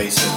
basis.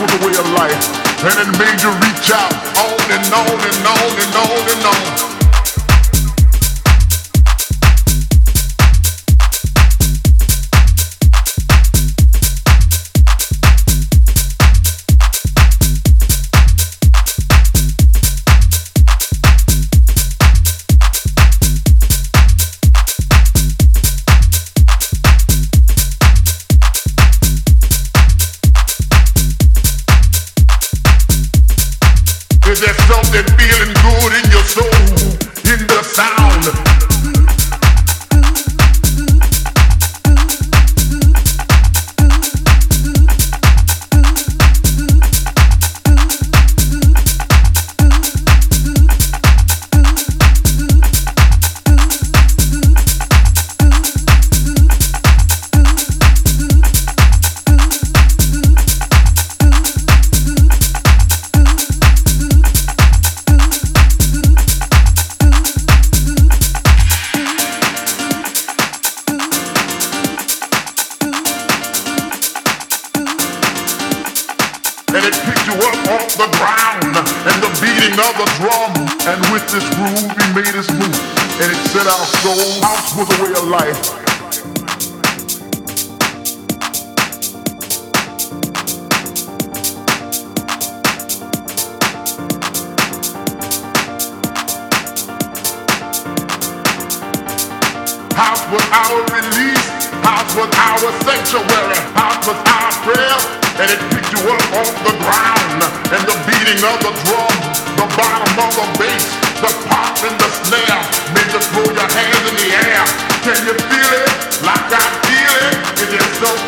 Was a way of life, and it made you reach out on and on and on and on and on. prayer and it picked you up off the ground. And the beating of the drum, the bottom of the bass, the pop and the snare made you throw your hands in the air. Can you feel it like I feel it? It is so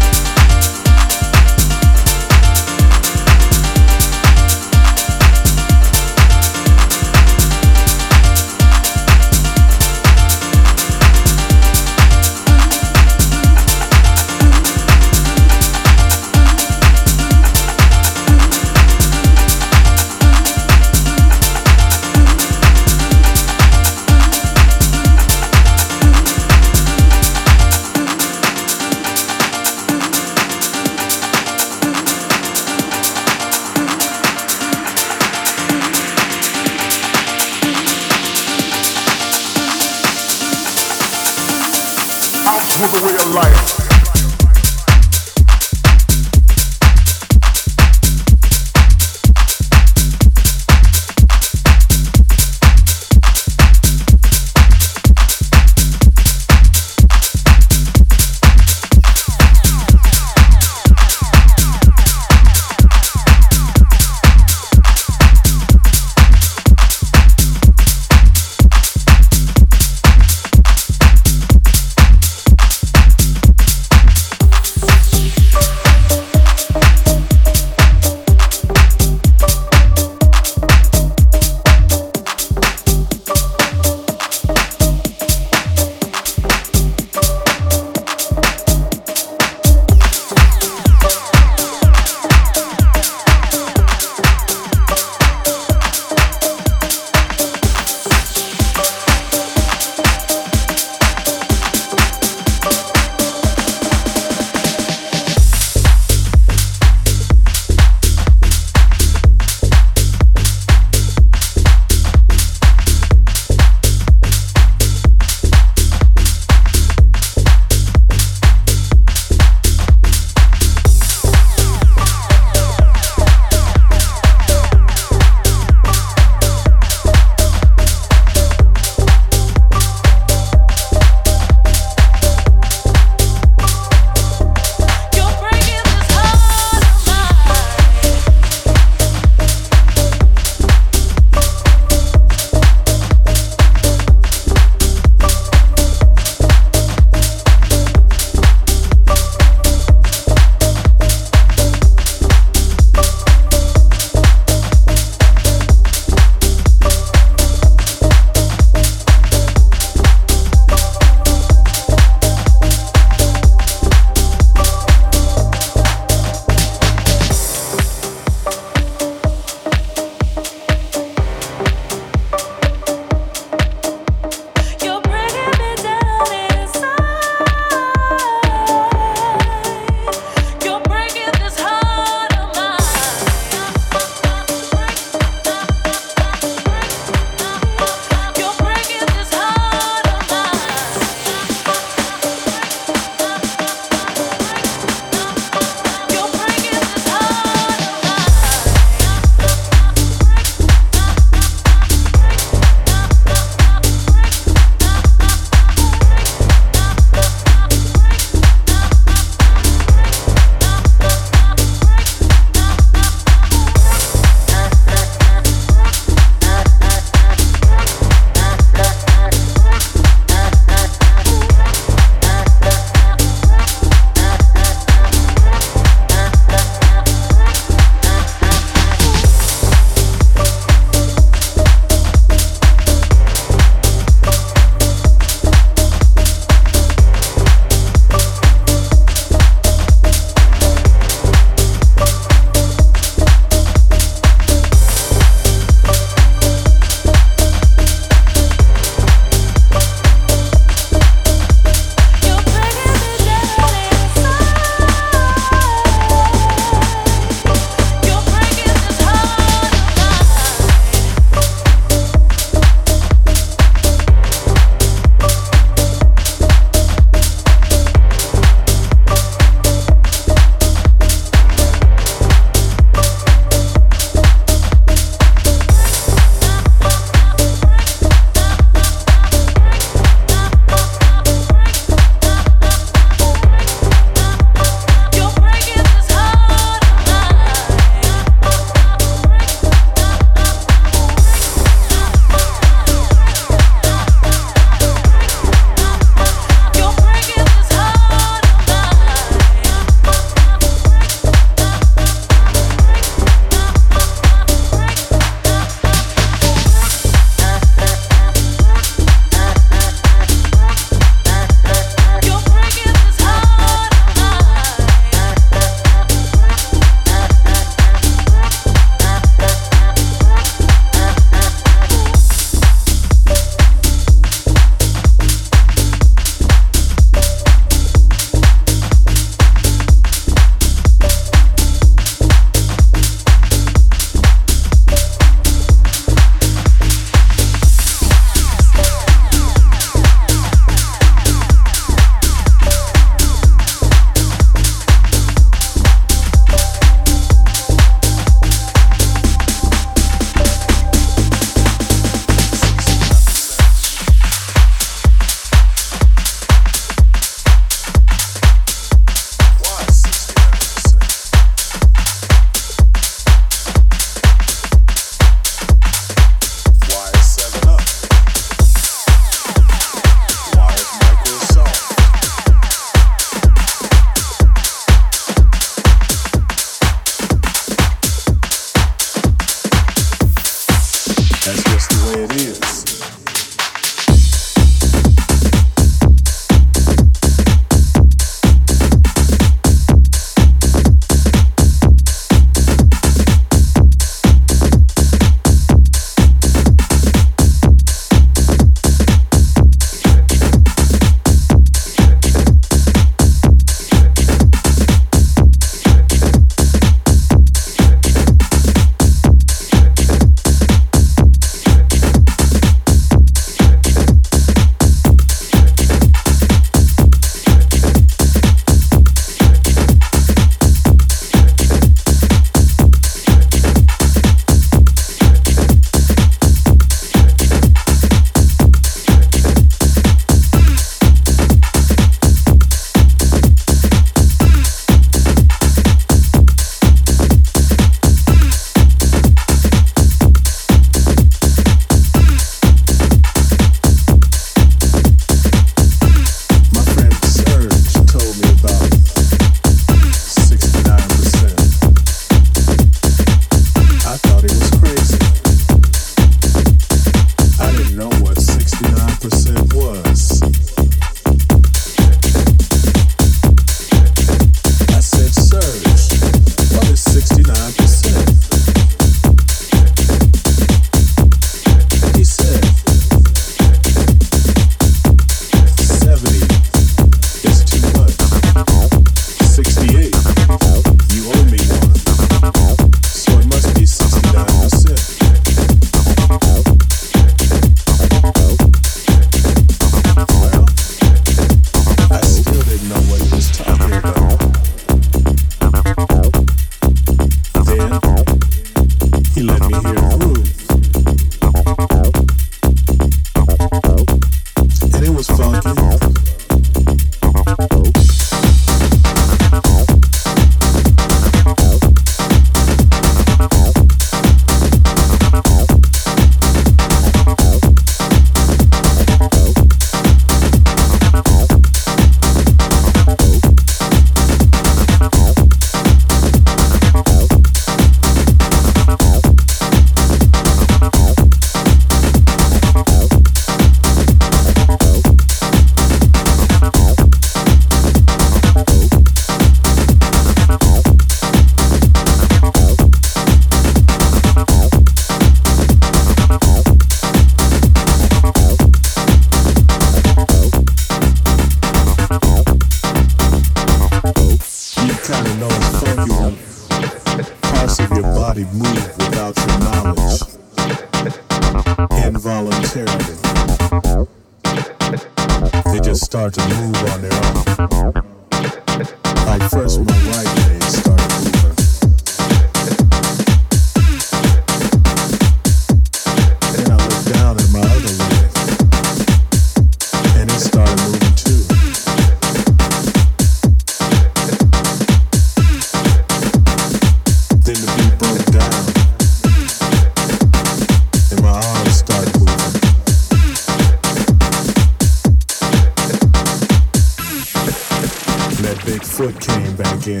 that big foot came back in.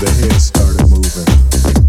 The head started moving.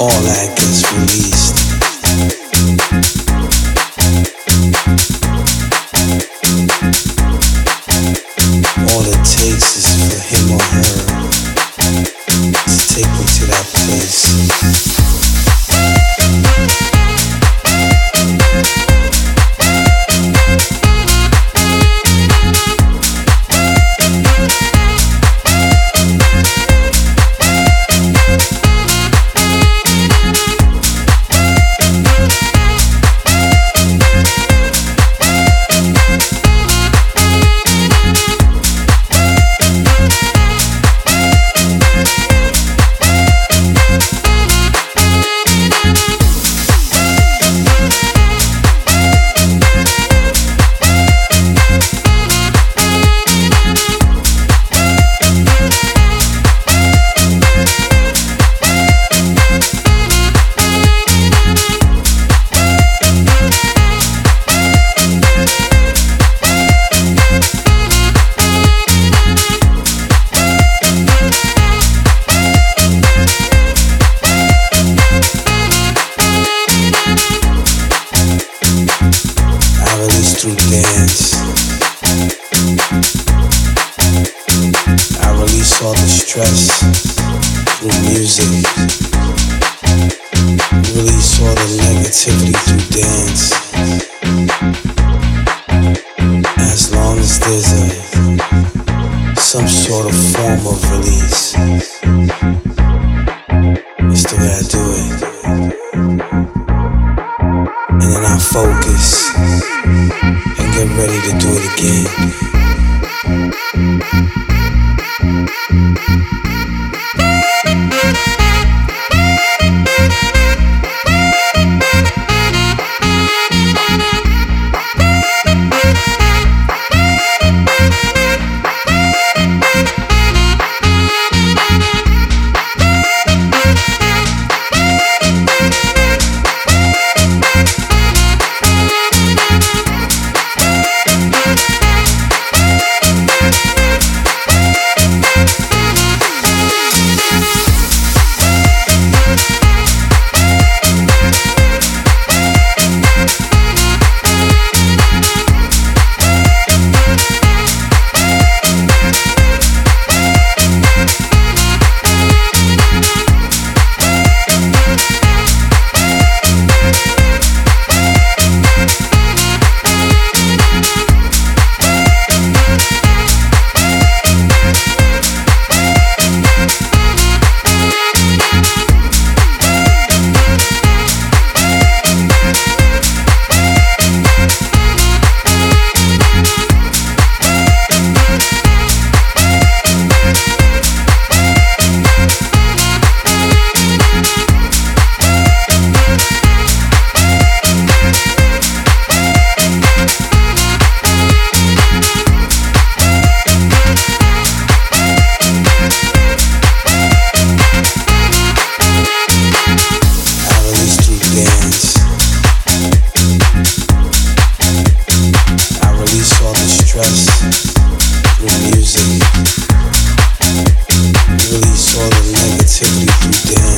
all that gets released. Focus and get ready to do it again. Release all the negativity through dance.